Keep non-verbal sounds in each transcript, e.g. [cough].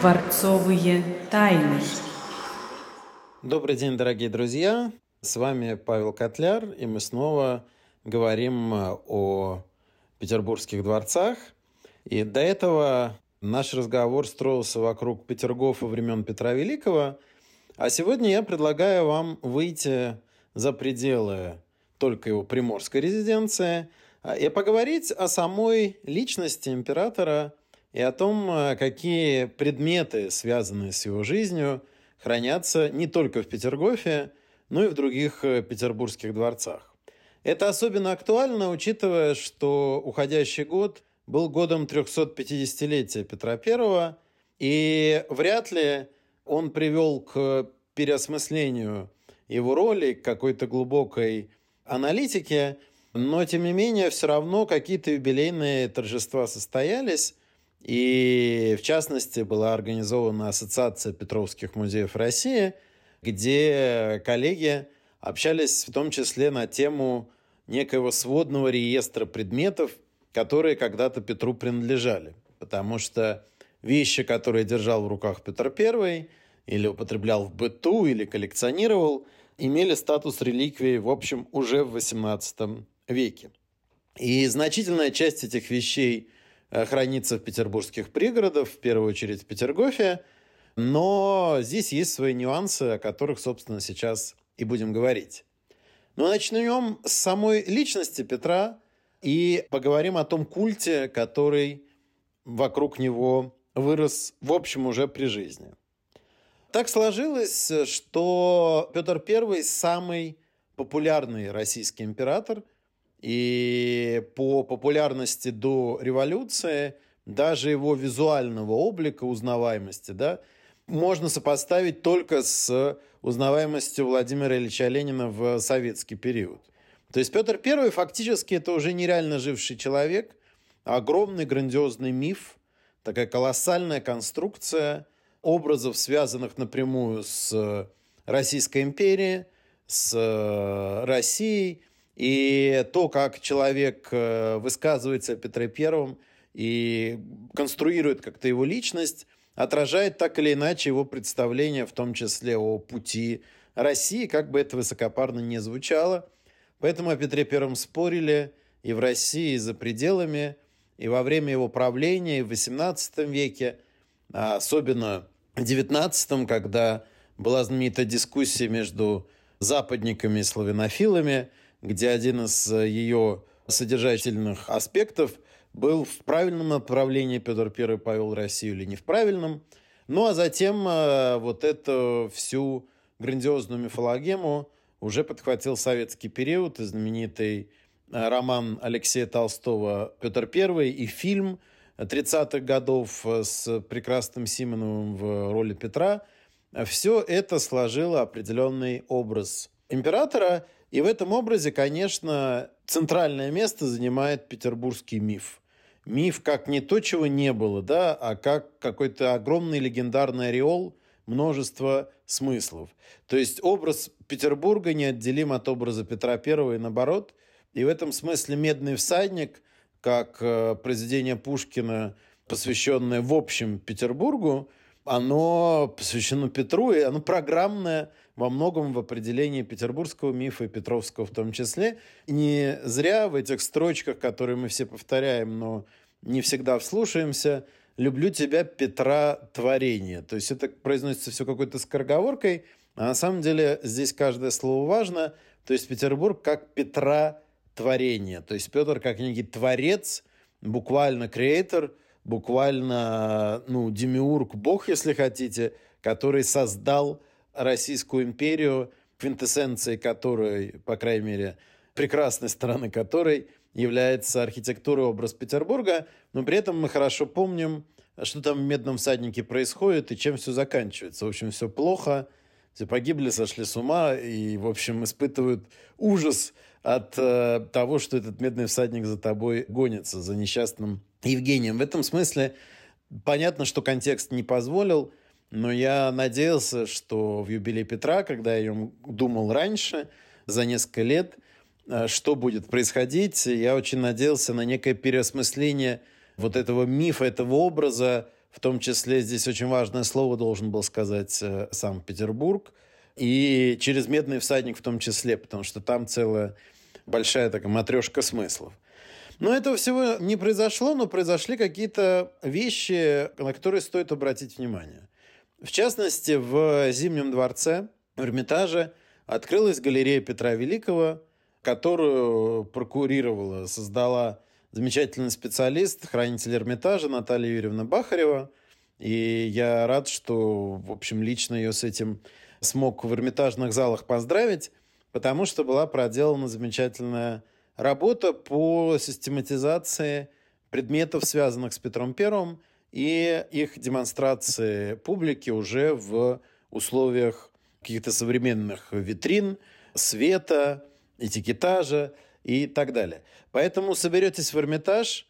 Дворцовые тайны. Добрый день, дорогие друзья. С вами Павел Котляр, и мы снова говорим э, о петербургских дворцах. И до этого наш разговор строился вокруг Петергофа времен Петра Великого. А сегодня я предлагаю вам выйти за пределы только его приморской резиденции а, и поговорить о самой личности императора и о том, э, какие предметы, связанные с его жизнью, хранятся не только в Петергофе, но и в других э, петербургских дворцах. Это особенно актуально, учитывая, что уходящий год был годом 350-летия Петра I, и вряд ли он привел к переосмыслению его роли, к какой-то глубокой аналитике, но, тем не менее, все равно какие-то юбилейные торжества состоялись, и, в частности, была организована Ассоциация Петровских музеев России, где коллеги общались в том числе на тему некоего сводного реестра предметов, которые когда-то Петру принадлежали. Потому что вещи, которые держал в руках Петр I, или употреблял в быту, или коллекционировал, имели статус реликвии, в общем, уже в XVIII веке. И значительная часть этих вещей – хранится в петербургских пригородах, в первую очередь в Петергофе. Но здесь есть свои нюансы, о которых, собственно, сейчас и будем говорить. Но начнем с самой личности Петра и поговорим о том культе, который вокруг него вырос, в общем, уже при жизни. Так сложилось, что Петр I самый популярный российский император – и по популярности до революции, даже его визуального облика, узнаваемости, да, можно сопоставить только с узнаваемостью Владимира Ильича Ленина в советский период. То есть Петр I фактически это уже нереально живший человек, огромный грандиозный миф, такая колоссальная конструкция образов, связанных напрямую с Российской империей, с Россией, и то, как человек э, высказывается о Петре Первом и конструирует как-то его личность, отражает так или иначе его представление, в том числе о пути России, как бы это высокопарно не звучало. Поэтому о Петре Первом спорили и в России, и за пределами, и во время его правления, и в XVIII веке, а особенно в XIX, когда была знаменитая дискуссия между западниками и славянофилами – где один из э, ее содержательных аспектов был в правильном направлении Петр I повел Россию или не в правильном. Ну а затем э, вот эту всю грандиозную мифологему уже подхватил советский период и знаменитый э, роман Алексея Толстого «Петр I» и фильм 30-х годов с прекрасным Симоновым в роли Петра. Все это сложило определенный образ императора – и в этом образе, конечно, центральное место занимает петербургский миф. Миф как не то, чего не было, да, а как какой-то огромный легендарный ореол множество смыслов. То есть образ Петербурга неотделим от образа Петра I и наоборот. И в этом смысле «Медный всадник», как э, произведение Пушкина, посвященное в общем Петербургу, оно посвящено Петру, и оно программное во многом в определении петербургского мифа и Петровского в том числе. не зря в этих строчках, которые мы все повторяем, но не всегда вслушаемся, «люблю тебя, Петра, творение». То есть это произносится все какой-то скороговоркой, а на самом деле здесь каждое слово важно. То есть Петербург как Петра творение. То есть Петр как некий творец, буквально креатор, буквально ну, демиург, бог, если хотите, который создал Российскую империю, квинтэссенцией которой, по крайней мере, прекрасной стороны которой является архитектура и образ Петербурга, но при этом мы хорошо помним, что там в «Медном всаднике» происходит и чем все заканчивается. В общем, все плохо, все погибли, сошли с ума и, в общем, испытывают ужас от э, того, что этот медный всадник за тобой гонится, за несчастным Евгением. В этом смысле понятно, что контекст не позволил но я надеялся, что в юбилей Петра, когда я думал раньше, за несколько лет, э, что будет происходить, я очень надеялся на некое переосмысление вот этого мифа, этого образа В том числе здесь очень важное слово должен был сказать э, Санкт-Петербург. И через «Медный всадник» в том числе, потому что там целая большая такая матрешка смыслов. Но этого всего не произошло, но произошли какие-то вещи, на которые стоит обратить внимание. В частности, в Зимнем дворце, в Эрмитаже, открылась галерея Петра Великого, которую прокурировала, создала замечательный специалист, хранитель Эрмитажа Наталья Юрьевна Бахарева. И я рад, что, в общем, лично ее с этим смог в Эрмитажных залах поздравить, потому что была проделана замечательная работа по систематизации предметов, связанных с Петром Первым, и их демонстрации публике уже в условиях каких-то современных витрин, света, этикетажа и так далее. Поэтому соберетесь в Эрмитаж,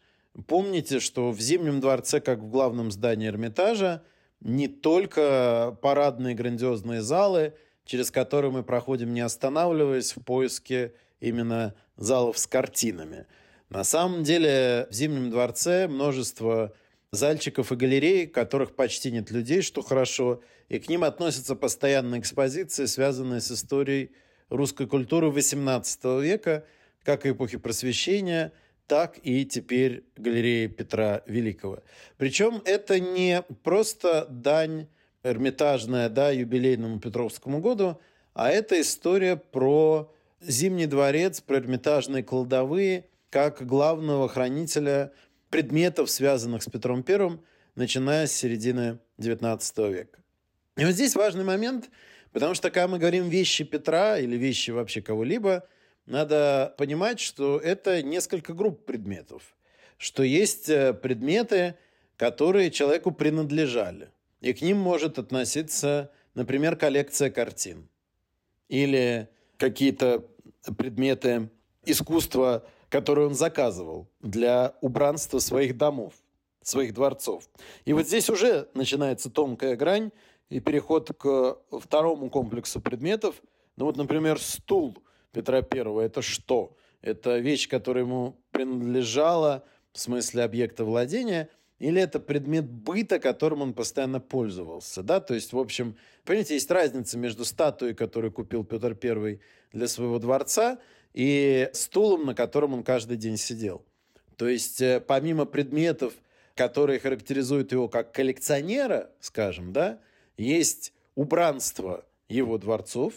помните, что в Зимнем дворце, как в главном здании Эрмитажа, не только парадные грандиозные залы, через которые мы проходим, не останавливаясь в поиске именно залов с картинами. На самом деле в Зимнем дворце множество зальчиков и галерей, которых почти нет людей, что хорошо, и к ним относятся постоянные экспозиции, связанные с историей русской культуры XVIII века, как эпохи Просвещения, так и теперь галереи Петра Великого. Причем это не просто дань эрмитажная да, юбилейному Петровскому году, а это история про Зимний дворец, про эрмитажные кладовые, как главного хранителя предметов, связанных с Петром Первым, начиная с середины XIX века. И вот здесь важный момент, потому что когда мы говорим вещи Петра или вещи вообще кого-либо, надо понимать, что это несколько групп предметов, что есть э, предметы, которые человеку принадлежали, и к ним может относиться, например, коллекция картин. Или какие-то предметы искусства, которые он заказывал для убранства своих домов, своих дворцов. И вот здесь уже начинается тонкая грань и переход к второму комплексу предметов. Ну вот, например, стул Петра Первого. Это что? Это вещь, которая ему принадлежала в смысле объекта владения – или это предмет быта, которым он постоянно пользовался, да, то есть, в общем, понимаете, есть разница между статуей, которую купил Петр I для своего дворца, и стулом, на котором он каждый день сидел. То есть э, помимо предметов, которые характеризуют его как коллекционера, скажем, да, есть убранство его дворцов,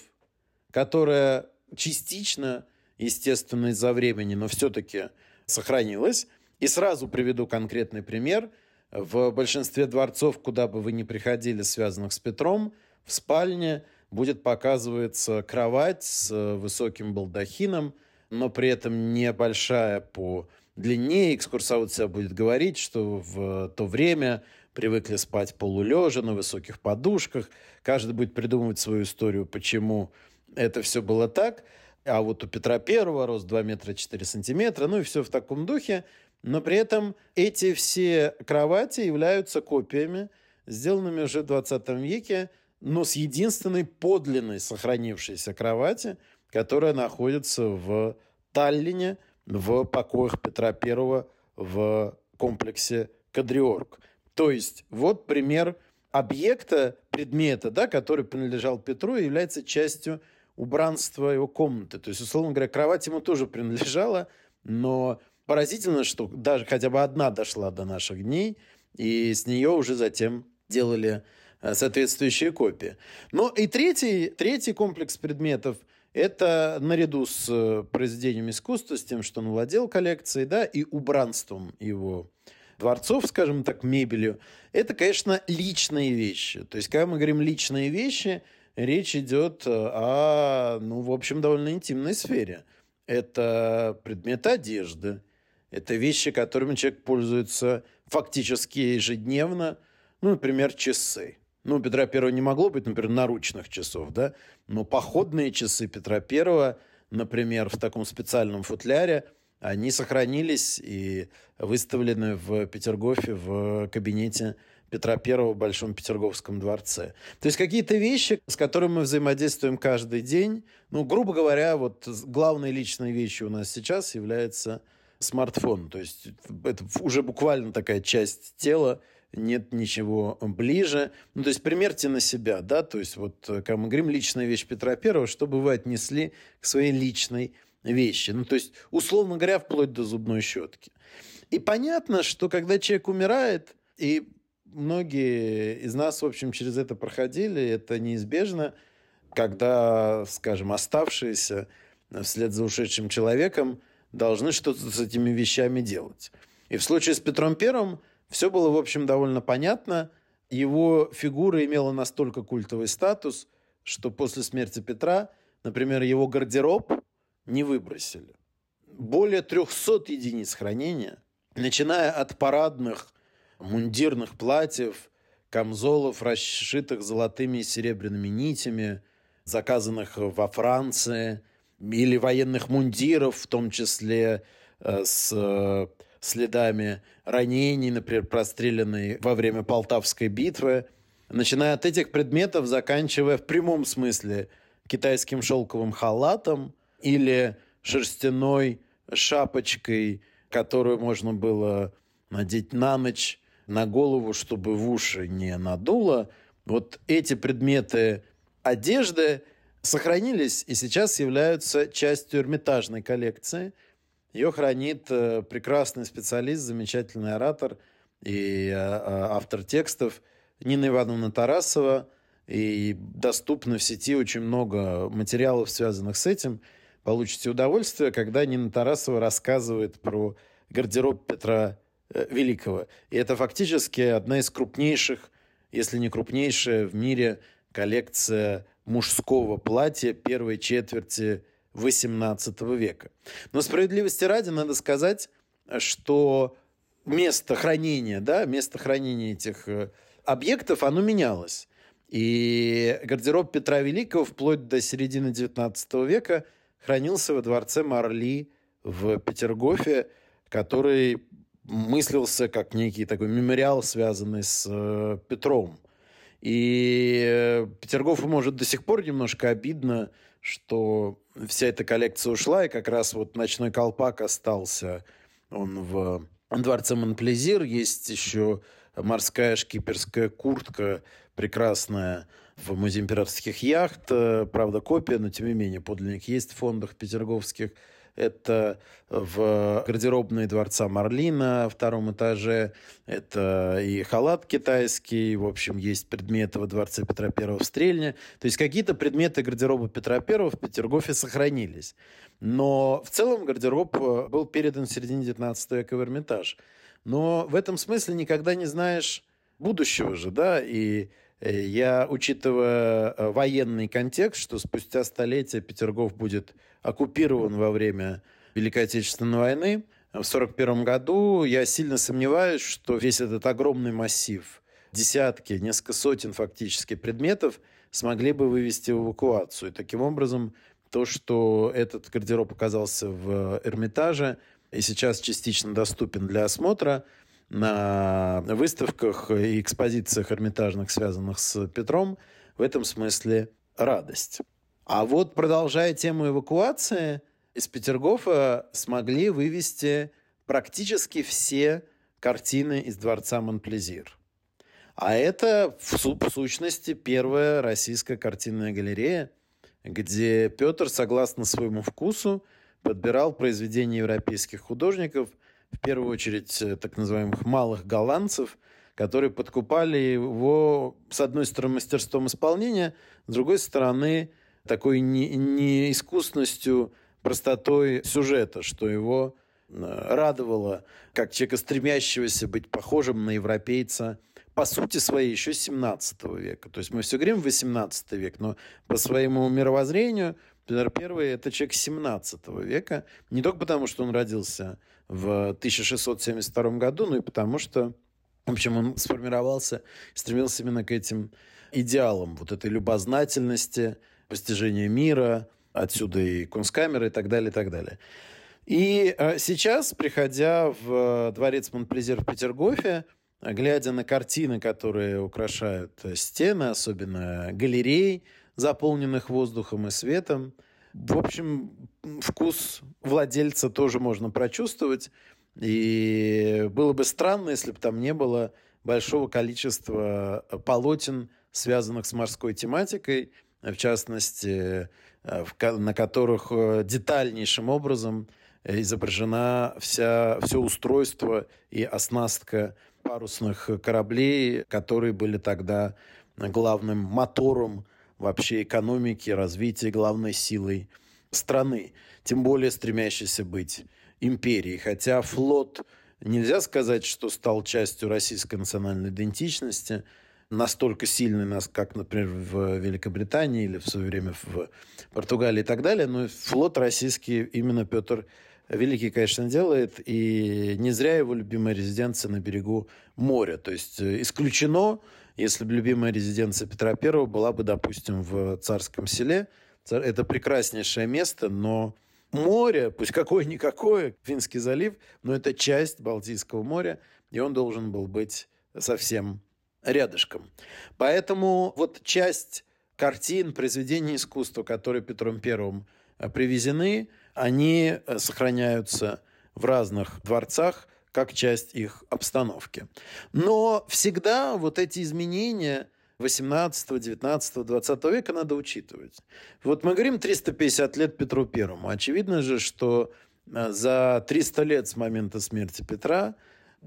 которое частично, естественно, из-за времени, но все-таки сохранилось. И сразу приведу конкретный пример. В большинстве дворцов, куда бы вы ни приходили, связанных с Петром, в спальне будет показываться кровать с э, высоким балдахином, но при этом небольшая по длине. Экскурсовод себя будет говорить, что в то время привыкли спать полулежа на высоких подушках. Каждый будет придумывать свою историю, почему это все было так. А вот у Петра Первого рост 2 метра 4 сантиметра, ну и все в таком духе. Но при этом эти все кровати являются копиями, сделанными уже в 20 веке, но с единственной подлинной сохранившейся кровати, которая находится в Таллине, в покоях Петра I в комплексе Кадриорг. То есть вот пример объекта, предмета, да, который принадлежал Петру и является частью убранства его комнаты. То есть, условно говоря, кровать ему тоже принадлежала, но поразительно, что даже хотя бы одна дошла до наших дней, и с нее уже затем делали соответствующие копии. Но и третий, третий комплекс предметов – это наряду с э, произведением искусства, с тем, что он владел коллекцией, да, и убранством его дворцов, скажем так, мебелью, это, конечно, личные вещи. То есть, когда мы говорим личные вещи, речь идет э, о, ну, в общем, довольно интимной сфере. Это предметы одежды, это вещи, которыми человек пользуется фактически ежедневно, ну, например, часы. Ну, Петра Первого не могло быть, например, наручных часов, да, но походные часы Петра Первого, например, в таком специальном футляре, они сохранились и выставлены в Петергофе в кабинете Петра Первого в Большом Петерговском дворце. То есть какие-то вещи, с которыми мы взаимодействуем каждый день. Ну, грубо говоря, вот главной личной вещью у нас сейчас является смартфон. То есть это уже буквально такая часть тела, нет ничего ближе. Ну, то есть примерьте на себя, да, то есть вот, как мы говорим, личная вещь Петра Первого, чтобы вы отнесли к своей личной вещи. Ну, то есть, условно говоря, вплоть до зубной щетки. И понятно, что когда человек умирает, и многие из нас, в общем, через это проходили, это неизбежно, когда, скажем, оставшиеся вслед за ушедшим человеком должны что-то с этими вещами делать. И в случае с Петром Первым все было, в общем, довольно понятно. Его фигура имела настолько культовый статус, что после смерти Петра, например, его гардероб не выбросили. Более 300 единиц хранения, начиная от парадных мундирных платьев, камзолов, расшитых золотыми и серебряными нитями, заказанных во Франции, или военных мундиров, в том числе э, с э, следами ранений, например, простреленной во время Полтавской битвы, начиная от этих предметов, заканчивая в прямом смысле китайским шелковым халатом или шерстяной шапочкой, которую можно было надеть на ночь на голову, чтобы в уши не надуло. Вот эти предметы одежды сохранились и сейчас являются частью Эрмитажной коллекции. Ее хранит э, прекрасный специалист, замечательный оратор и э, э, автор текстов Нина Ивановна Тарасова. И доступно в сети очень много материалов, связанных с этим. Получите удовольствие, когда Нина Тарасова рассказывает про гардероб Петра Великого. И это фактически одна из крупнейших, если не крупнейшая в мире коллекция мужского платья первой четверти XVIII века. Но справедливости ради надо сказать, что место хранения, да, место хранения этих э, объектов, оно менялось. И гардероб Петра Великого вплоть до середины XIX века хранился во дворце Марли в Петергофе, который мыслился как некий такой мемориал, связанный с э, Петром. И э, Петергофу, может, до сих пор немножко обидно, что вся эта коллекция ушла, и как раз вот ночной колпак остался. Он в дворце Монплезир. Есть еще морская шкиперская куртка прекрасная в Музее императорских яхт. Правда, копия, но тем не менее подлинник есть в фондах петерговских – это в гардеробной дворца Марлина на втором этаже, это и халат китайский, в общем, есть предметы во дворце Петра Первого в Стрельне. То есть какие-то предметы гардероба Петра Первого в Петергофе сохранились. Но в целом гардероб э, был передан в середине 19 века в Эрмитаж. Но в этом смысле никогда не знаешь будущего же, да, и Э, я, учитывая э, военный контекст, что спустя столетия Петергоф будет оккупирован во время Великой Отечественной войны, в 1941 году я сильно сомневаюсь, что весь этот огромный массив, десятки, несколько сотен фактически предметов смогли бы вывести в эвакуацию. И таким образом, то, что этот гардероб оказался в Эрмитаже и сейчас частично доступен для осмотра – на выставках и экспозициях эрмитажных, связанных с Петром, в этом смысле радость. А вот продолжая тему эвакуации, из Петергофа смогли вывести практически все картины из дворца Монплезир. А это, в, в сущности, первая российская картинная галерея, где Петр, согласно своему вкусу, подбирал произведения европейских художников – в первую очередь э, так называемых малых голландцев, которые подкупали его, с одной стороны, мастерством исполнения, с другой стороны, такой неискусностью, не простотой сюжета, что его э, радовало, как человека, стремящегося быть похожим на европейца, по сути своей, еще 17 века. То есть мы все говорим 18 век, но по своему мировоззрению Петр I – это человек 17 века, не только потому, что он родился в 1672 году, но и потому, что, в общем, он сформировался, стремился именно к этим идеалам, вот этой любознательности, постижения мира, отсюда и кунсткамеры и так далее, и так далее. И э, сейчас, приходя в дворец Монплезир в Петергофе, глядя на картины, которые украшают стены, особенно галерей, заполненных воздухом и светом. В общем, вкус владельца тоже можно прочувствовать. И было бы странно, если бы там не было большого количества полотен, связанных с морской тематикой, в частности, на которых детальнейшим образом изображена вся, все устройство и оснастка парусных кораблей, которые были тогда главным мотором вообще экономики, развития, главной силой страны, тем более стремящейся быть империей. Хотя флот, нельзя сказать, что стал частью российской национальной идентичности, настолько сильный, как, например, в Великобритании или в свое время в Португалии и так далее, но флот российский именно Петр Великий, конечно, делает, и не зря его любимая резиденция на берегу моря. То есть э, исключено, если бы любимая резиденция Петра Первого была бы, допустим, в Царском селе. Это прекраснейшее место, но море, пусть какое-никакое, Финский залив, но это часть Балтийского моря, и он должен был быть совсем рядышком. Поэтому вот часть картин, произведений искусства, которые Петром Первым э, привезены – они э, сохраняются в разных дворцах как часть их обстановки. Но всегда вот эти изменения 18, 19, 20 века надо учитывать. Вот мы говорим 350 лет Петру Первому. Очевидно же, что э, за 300 лет с момента смерти Петра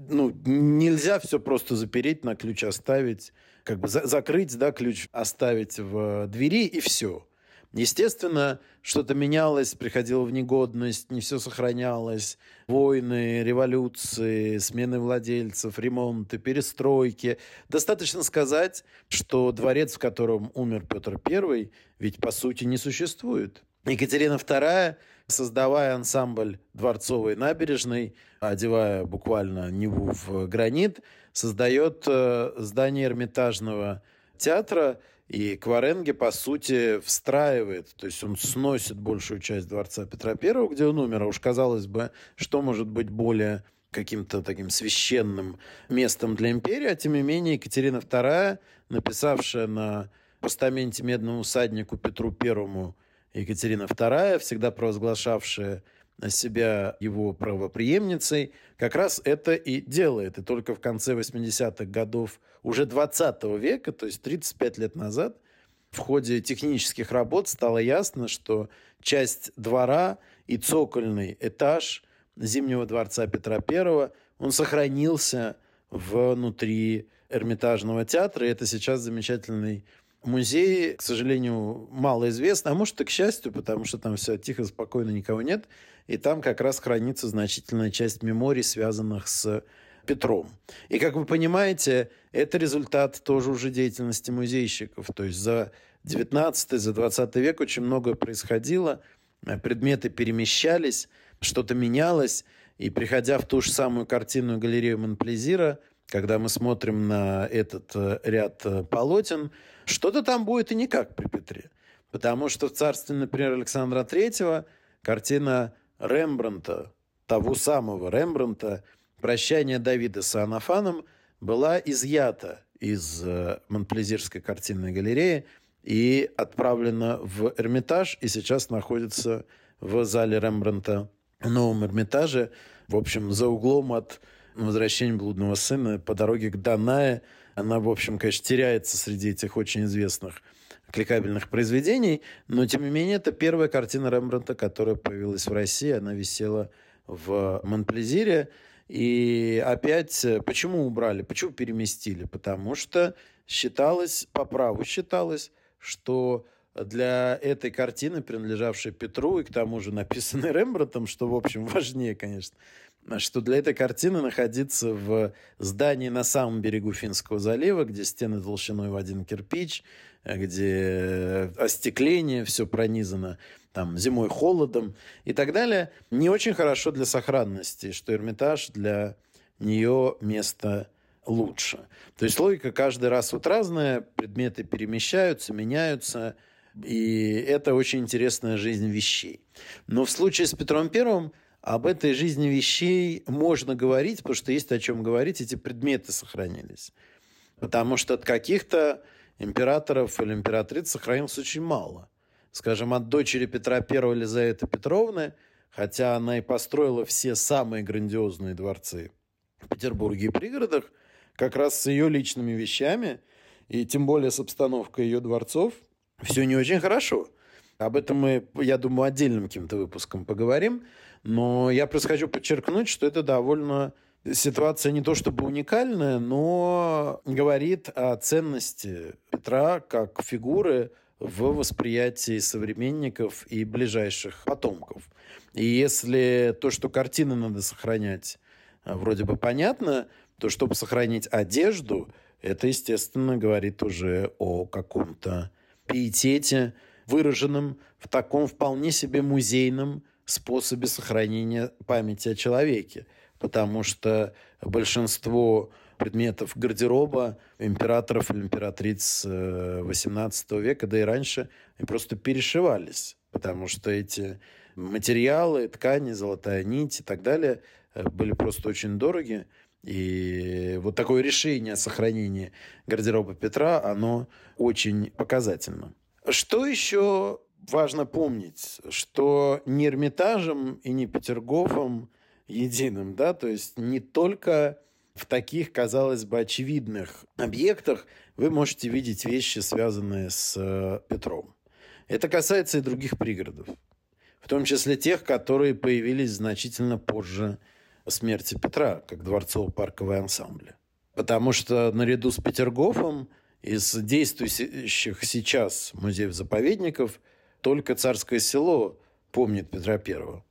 ну, нельзя все просто запереть, на ключ оставить, как бы за закрыть, да, ключ оставить в двери и все. Естественно, что-то менялось, приходило в негодность, не все сохранялось. Войны, революции, смены владельцев, ремонты, перестройки. Достаточно сказать, что дворец, в котором умер Петр I, ведь по сути не существует. Екатерина II, создавая ансамбль дворцовой набережной, одевая буквально Неву в гранит, создает э, здание Эрмитажного театра, и Кваренге, по сути, встраивает, то есть он сносит большую часть дворца Петра I, где он умер. А уж казалось бы, что может быть более каким-то таким священным местом для империи, а тем не менее Екатерина II, написавшая на постаменте медному всаднику Петру I Екатерина II, всегда провозглашавшая себя его правоприемницей, как раз это и делает. И только в конце 80-х годов уже 20 века, то есть 35 лет назад, в ходе технических работ стало ясно, что часть двора и цокольный этаж Зимнего дворца Петра I, он сохранился внутри Эрмитажного театра. И это сейчас замечательный музей, к сожалению, мало известно, а может и к счастью, потому что там все тихо, спокойно, никого нет. И там как раз хранится значительная часть меморий, связанных с Петром. И, как вы понимаете, это результат тоже уже деятельности музейщиков. То есть за 19 за 20 век очень многое происходило, предметы перемещались, что-то менялось. И приходя в ту же самую картинную галерею Монплезира, когда мы смотрим на этот э, ряд э, полотен, что-то там будет и не как при Петре. Потому что в царстве, например, Александра Третьего картина Рембранта, того самого Рембранта, «Прощание Давида с Анафаном» была изъята из э, Монплезирской картинной галереи и отправлена в Эрмитаж, и сейчас находится в зале Рембранта в Новом Эрмитаже, в общем, за углом от «Возвращения блудного сына» по дороге к Данае. Она, в общем, конечно, теряется среди этих очень известных кликабельных произведений, но, тем не менее, это первая картина Рембранта, которая появилась в России. Она висела в Монплезире. И опять, почему убрали, почему переместили? Потому что считалось, по праву считалось, что для этой картины, принадлежавшей Петру и к тому же написанной [laughs] Рембрандтом, что, в общем, важнее, конечно, что для этой картины находиться в здании на самом берегу Финского залива, где стены толщиной в один кирпич, где остекление, все пронизано там, зимой холодом и так далее, не очень хорошо для сохранности, что Эрмитаж для нее место лучше. То есть логика каждый раз вот разная, предметы перемещаются, меняются, и это очень интересная жизнь вещей. Но в случае с Петром Первым об этой жизни вещей можно говорить, потому что есть о чем говорить, эти предметы сохранились. Потому что от каких-то императоров или императриц сохранилось очень мало. Скажем, от дочери Петра I Елизаветы Петровны, хотя она и построила все самые грандиозные дворцы в Петербурге и пригородах, как раз с ее личными вещами, и тем более с обстановкой ее дворцов, все не очень хорошо. Об этом мы, я думаю, отдельным каким-то выпуском поговорим. Но я просто хочу подчеркнуть, что это довольно ситуация не то чтобы уникальная, но говорит о ценности Петра как фигуры в восприятии современников и ближайших потомков. И если то, что картины надо сохранять, а, вроде бы понятно, то чтобы сохранить одежду, это, естественно, говорит уже о каком-то пиетете, выраженном в таком вполне себе музейном способе сохранения памяти о человеке. Потому что большинство предметов гардероба императоров или императриц XVIII э, века, да и раньше, они просто перешивались. Потому что эти материалы, ткани, золотая нить и так далее э, были просто очень дороги. И вот такое решение о сохранении гардероба Петра, оно очень показательно. Что еще важно помнить, что не Эрмитажем и не Петергофом единым, да, то есть не только в таких, казалось бы, очевидных объектах вы можете видеть вещи, связанные с э, Петром. Это касается и других пригородов, в том числе тех, которые появились значительно позже смерти Петра, как дворцово-парковые ансамбли. Потому что наряду с Петергофом из действующих сейчас музеев-заповедников только Царское село помнит Петра Первого.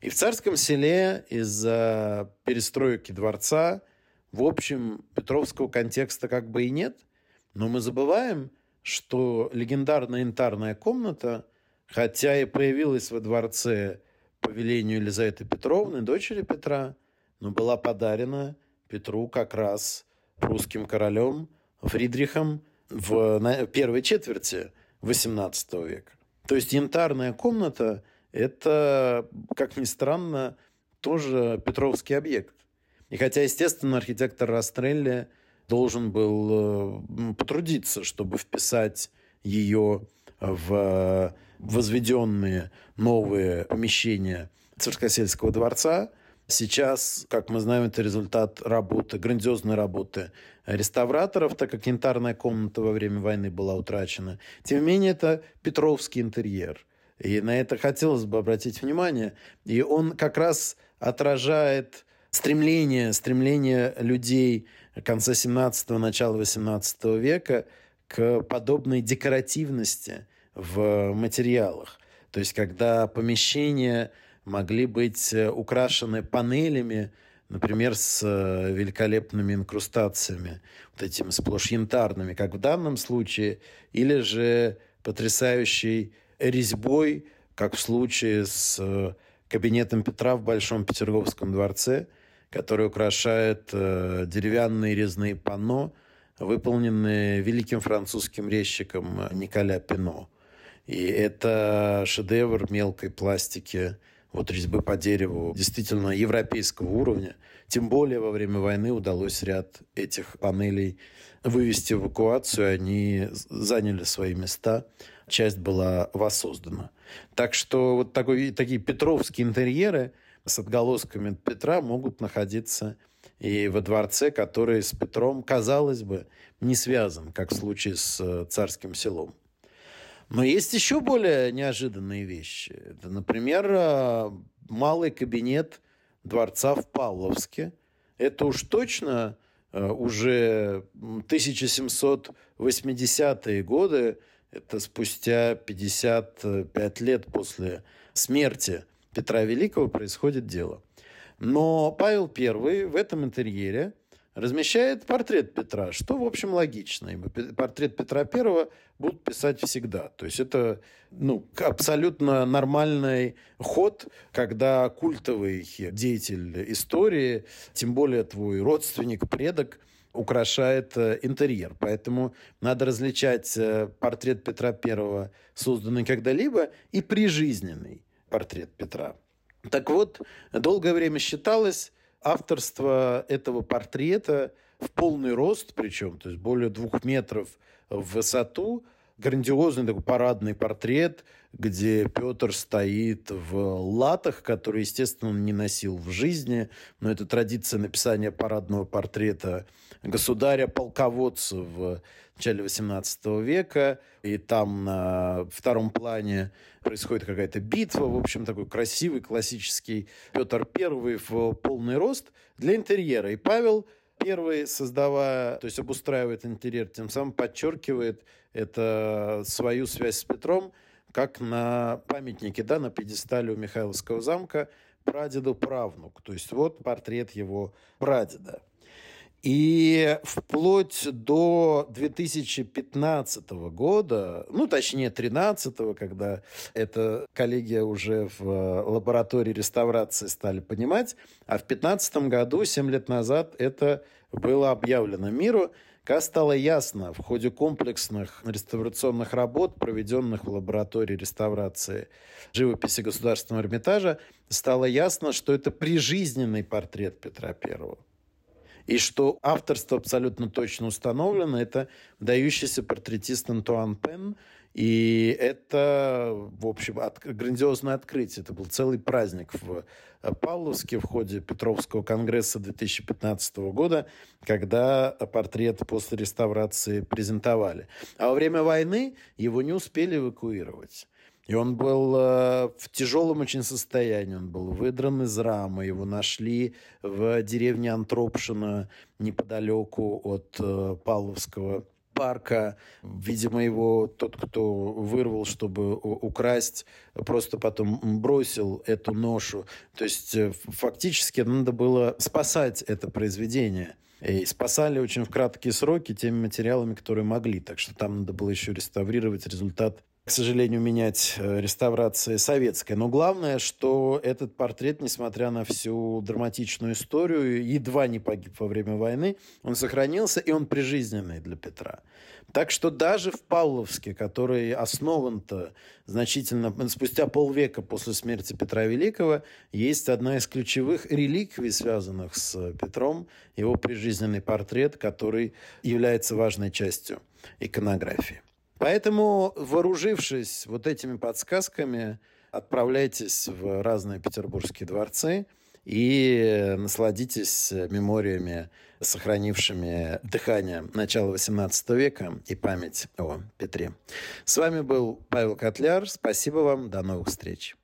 И в Царском селе из-за перестройки дворца, в общем, Петровского контекста как бы и нет, но мы забываем, что легендарная янтарная комната, хотя и появилась во дворце по велению Елизаветы Петровны, дочери Петра, но была подарена Петру как раз русским королем Фридрихом в первой четверти XVIII века. То есть янтарная комната – это, как ни странно, тоже Петровский объект. И хотя, естественно, архитектор Растрелли должен был э, потрудиться, чтобы вписать ее в возведенные новые помещения Царскосельского дворца – Сейчас, как мы знаем, это результат работы, грандиозной работы реставраторов, так как янтарная комната во время войны была утрачена. Тем не менее, это Петровский интерьер. И на это хотелось бы обратить внимание. И он как раз отражает стремление, стремление людей конца 17-го, начала 18 века к подобной декоративности в материалах. То есть, когда помещение могли быть э, украшены панелями, например, с э, великолепными инкрустациями, вот этими сплошь янтарными, как в данном случае, или же потрясающей резьбой, как в случае с э, кабинетом Петра в Большом Петерговском дворце, который украшает деревянные резные панно, выполненные великим французским резчиком Николя Пино. И это шедевр мелкой пластики вот резьбы по дереву действительно европейского уровня. Тем более во время войны удалось ряд этих панелей вывести в эвакуацию, они заняли свои места, часть была воссоздана. Так что вот такой, такие петровские интерьеры с отголосками Петра могут находиться и во дворце, который с Петром, казалось бы, не связан, как в случае с э, царским селом. Но есть еще более неожиданные вещи. Это, например, э, малый кабинет дворца в Павловске. Это уж точно э, уже 1780-е годы, это спустя 55 лет после смерти Петра Великого происходит дело. Но Павел I в этом интерьере – размещает портрет Петра, что, в общем, логично. Ибо портрет Петра Первого будут писать всегда. То есть это ну, абсолютно нормальный ход, когда культовый деятель истории, тем более твой родственник, предок, украшает э, интерьер. Поэтому надо различать э, портрет Петра Первого, созданный когда-либо, и прижизненный портрет Петра. Так вот, долгое время считалось, авторство этого портрета в полный рост, причем, то есть более двух метров в высоту, грандиозный такой парадный портрет, где Петр стоит в латах, которые, естественно, он не носил в жизни, но это традиция написания парадного портрета государя-полководца в начале XVIII века, и там на втором плане происходит какая-то битва, в общем, такой красивый, классический Петр I в полный рост для интерьера. И Павел первый, создавая, то есть обустраивает интерьер, тем самым подчеркивает это свою связь с Петром, как на памятнике, да, на пьедестале у Михайловского замка прадеду правнук. То есть вот портрет его прадеда. И вплоть до 2015 года, ну, точнее, 2013, когда эта коллегия уже в лаборатории реставрации стали понимать, а в 2015 году, 7 лет назад, это было объявлено миру, как стало ясно в ходе комплексных реставрационных работ, проведенных в лаборатории реставрации живописи Государственного Эрмитажа, стало ясно, что это прижизненный портрет Петра Первого. И что авторство абсолютно точно установлено, это дающийся портретист Антуан Пен. И это, в общем, от, грандиозное открытие. Это был целый праздник в э, Павловске в ходе Петровского конгресса 2015 года, когда портрет после реставрации презентовали. А во время войны его не успели эвакуировать. И он был э, в тяжелом очень состоянии. Он был выдран из рамы. Его нашли в деревне Антропшина неподалеку от э, Павловского парка. Видимо, его тот, кто вырвал, чтобы украсть, просто потом бросил эту ношу. То есть э, фактически надо было спасать это произведение. И спасали очень в краткие сроки теми материалами, которые могли. Так что там надо было еще реставрировать результат к сожалению, менять э, реставрации советской. Но главное, что этот портрет, несмотря на всю драматичную историю, едва не погиб во время войны, он сохранился, и он прижизненный для Петра. Так что даже в Павловске, который основан-то значительно спустя полвека после смерти Петра Великого, есть одна из ключевых реликвий, связанных с Петром, его прижизненный портрет, который является важной частью иконографии. Поэтому, вооружившись вот этими подсказками, отправляйтесь в разные петербургские дворцы и насладитесь мемориями, сохранившими дыхание начала XVIII века и память о Петре. С вами был Павел Котляр. Спасибо вам. До новых встреч.